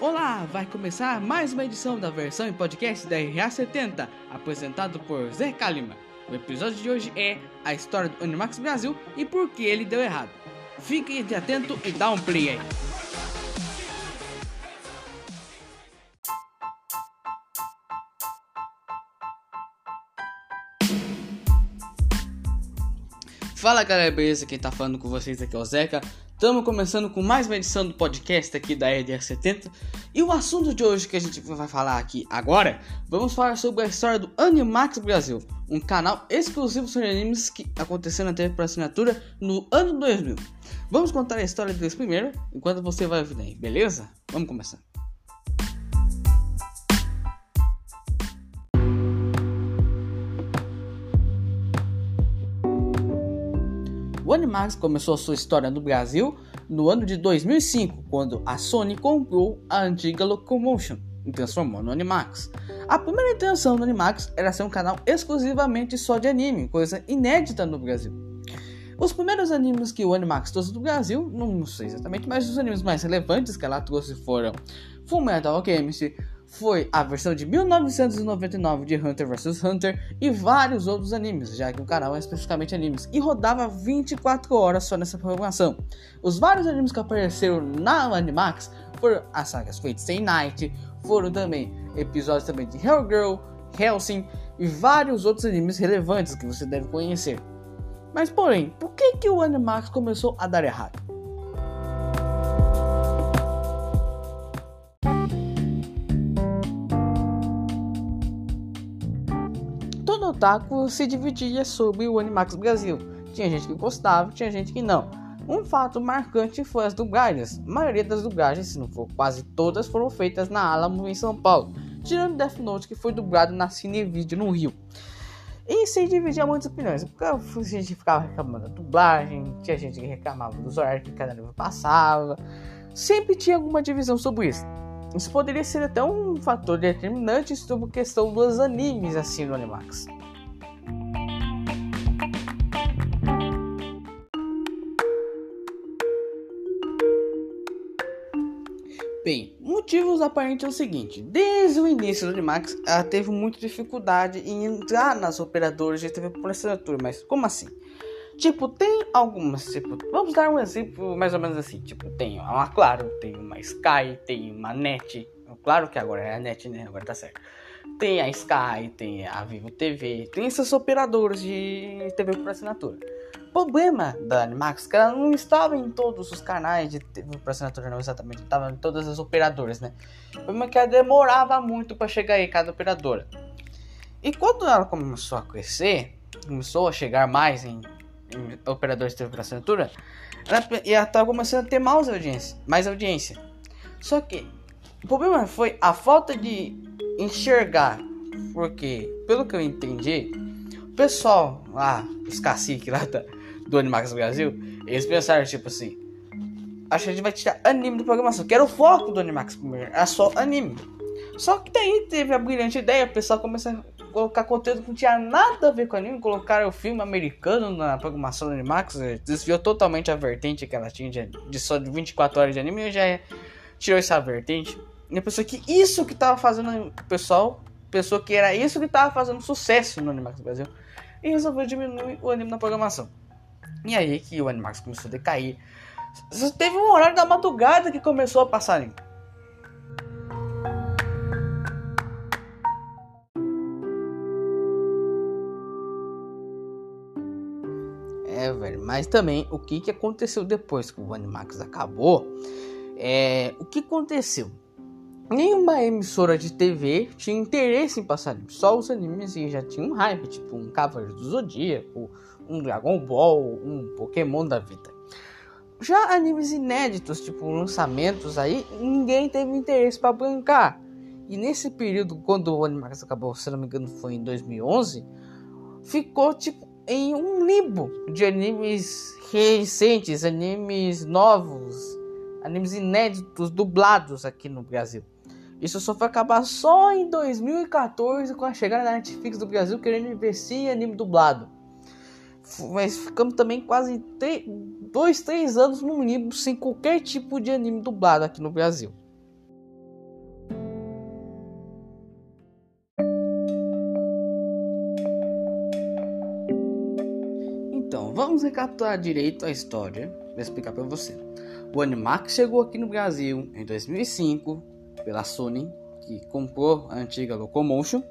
Olá, vai começar mais uma edição da versão em podcast da RA70, apresentado por Zé Kalima. O episódio de hoje é a história do Animax Brasil e por que ele deu errado. Fique atento e dá um play aí. Fala galera, beleza? Quem tá falando com vocês aqui é o Zeca. Estamos começando com mais uma edição do podcast aqui da RDR70 e o assunto de hoje que a gente vai falar aqui agora, vamos falar sobre a história do Animax Brasil, um canal exclusivo sobre animes que aconteceu na TV por assinatura no ano 2000. Vamos contar a história deles primeiro, enquanto você vai ouvir aí, beleza? Vamos começar. O Animax começou sua história no Brasil no ano de 2005, quando a Sony comprou a antiga Locomotion e transformou no Animax. A primeira intenção do Animax era ser um canal exclusivamente só de anime, coisa inédita no Brasil. Os primeiros animes que o Animax trouxe do Brasil, não sei exatamente, mas os animes mais relevantes que ela trouxe foram Fullmetal Alchemist, foi a versão de 1999 de Hunter vs Hunter e vários outros animes, já que o canal é especificamente animes, e rodava 24 horas só nessa programação. Os vários animes que apareceram na Animax foram as sagas Fate Stay Night, foram também episódios também de Hellgirl, Helsing e vários outros animes relevantes que você deve conhecer. Mas porém, por que, que o Animax começou a dar errado? Otaku se dividia sobre o Animax Brasil. Tinha gente que gostava, tinha gente que não. Um fato marcante foi as dublagens. A maioria das dublagens, se não for quase todas, foram feitas na Alamo em São Paulo, tirando Death Note que foi dublado na Cinevídeo no Rio. E se dividia muitas opiniões, porque a gente ficava reclamando da dublagem, tinha gente que reclamava dos horários que cada livro passava. Sempre tinha alguma divisão sobre isso. Isso poderia ser até um fator determinante sobre a questão dos animes assim no Animax. Bem, motivos aparentes é o seguinte: desde o início do Animax, ela teve muita dificuldade em entrar nas operadoras de TV por assinatura, mas como assim? Tipo, tem algumas, tipo, vamos dar um exemplo mais ou menos assim, tipo, tem uma Claro, tem uma Sky, tem uma Net, claro que agora é a Net, né, agora tá certo. Tem a Sky, tem a Vivo TV, tem essas operadoras de TV por assinatura problema da Animax que ela não estava em todos os canais de por assinatura, não exatamente, estava em todas as operadoras, né? O problema é que ela demorava muito para chegar aí cada operadora. E quando ela começou a crescer, começou a chegar mais em, em operadores de TV por assinatura, ela, ela estava começando a ter mais audiência, mais audiência. Só que o problema foi a falta de enxergar, porque pelo que eu entendi, o pessoal lá, os caciques lá da do Animax Brasil, eles pensaram, tipo assim, acho que a gente vai tirar anime da programação, que era o foco do Animax primeiro, era só anime. Só que daí teve a brilhante ideia, o pessoal começou a colocar conteúdo que não tinha nada a ver com anime, colocaram o filme americano na programação do Animax, eh, desviou totalmente a vertente que ela tinha de, de só de 24 horas de anime, e já tirou essa vertente. E a pessoa que isso que tava fazendo o pessoal, pensou que era isso que tava fazendo sucesso no Animax Brasil, e resolveu diminuir o anime na programação. E aí que o Animax começou a decair. Teve um horário da madrugada que começou a passar ali. É, velho. Mas também o que, que aconteceu depois que o Animax acabou? É, o que aconteceu? Nenhuma emissora de TV tinha interesse em passar anime. Só os animes já tinham hype, tipo um Cavaleiro do Zodíaco, um Dragon Ball, um Pokémon da vida. Já animes inéditos, tipo lançamentos aí, ninguém teve interesse para bancar. E nesse período, quando o Animax acabou, se não me engano, foi em 2011, ficou tipo em um limbo de animes recentes, animes novos, animes inéditos dublados aqui no Brasil. Isso só foi acabar só em 2014 com a chegada da Netflix do Brasil querendo investir em anime dublado mas ficamos também quase 3, 2, 3 anos no ônibus sem qualquer tipo de anime dublado aqui no Brasil. Então, vamos recapitular direito a história, vou explicar para você. O Animax chegou aqui no Brasil em 2005 pela Sony, que comprou a antiga Locomotion,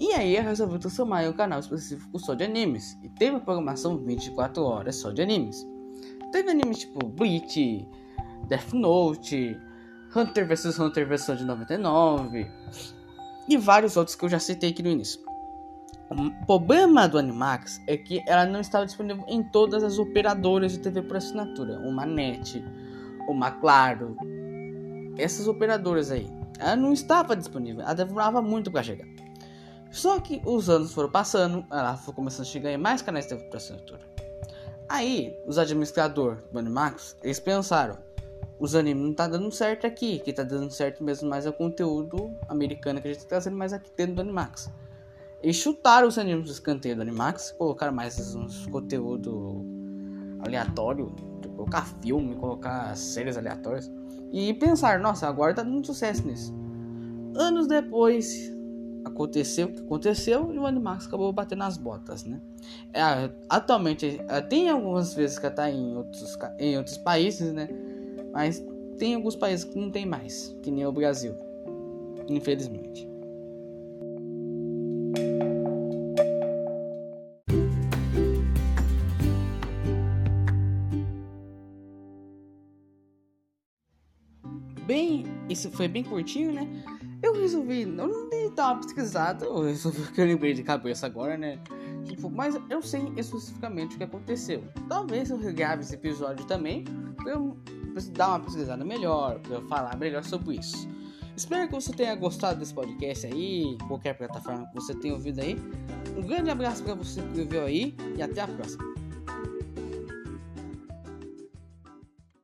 e aí resolveu transformar em um canal específico só de animes. E teve a programação 24 horas só de animes. Teve animes tipo Bleach, Death Note, Hunter vs Hunter versão de 99 e vários outros que eu já citei aqui no início. O problema do Animax é que ela não estava disponível em todas as operadoras de TV por assinatura, uma NET, uma Claro, essas operadoras aí. Ela não estava disponível, ela demorava muito para chegar. Só que os anos foram passando, ela foi começando a chegar em mais canais de assinatura. Aí, os administradores do Animax, eles pensaram, os animes não tá dando certo aqui, que tá dando certo mesmo mais é o conteúdo americano que a gente tá trazendo mais aqui dentro do Animax. Eles chutaram os animes do escanteio do Animax, colocaram mais uns conteúdo aleatório, tipo, colocar filme, colocar séries aleatórias. E pensar, nossa, agora tá dando sucesso nisso. Anos depois, aconteceu o que aconteceu e o Animax acabou batendo nas botas, né? É, atualmente, é, tem algumas vezes que tá em outros, em outros países, né? Mas tem alguns países que não tem mais, que nem o Brasil, infelizmente. Bem, isso foi bem curtinho, né? Eu resolvi, eu não dei tava pesquisado, eu resolvi que eu lembrei de cabeça agora, né? Tipo, mas eu sei especificamente o que aconteceu. Talvez eu regrave esse episódio também, pra eu dar uma pesquisada melhor, pra eu falar melhor sobre isso. Espero que você tenha gostado desse podcast aí, qualquer plataforma que você tenha ouvido aí. Um grande abraço para você que viu aí e até a próxima.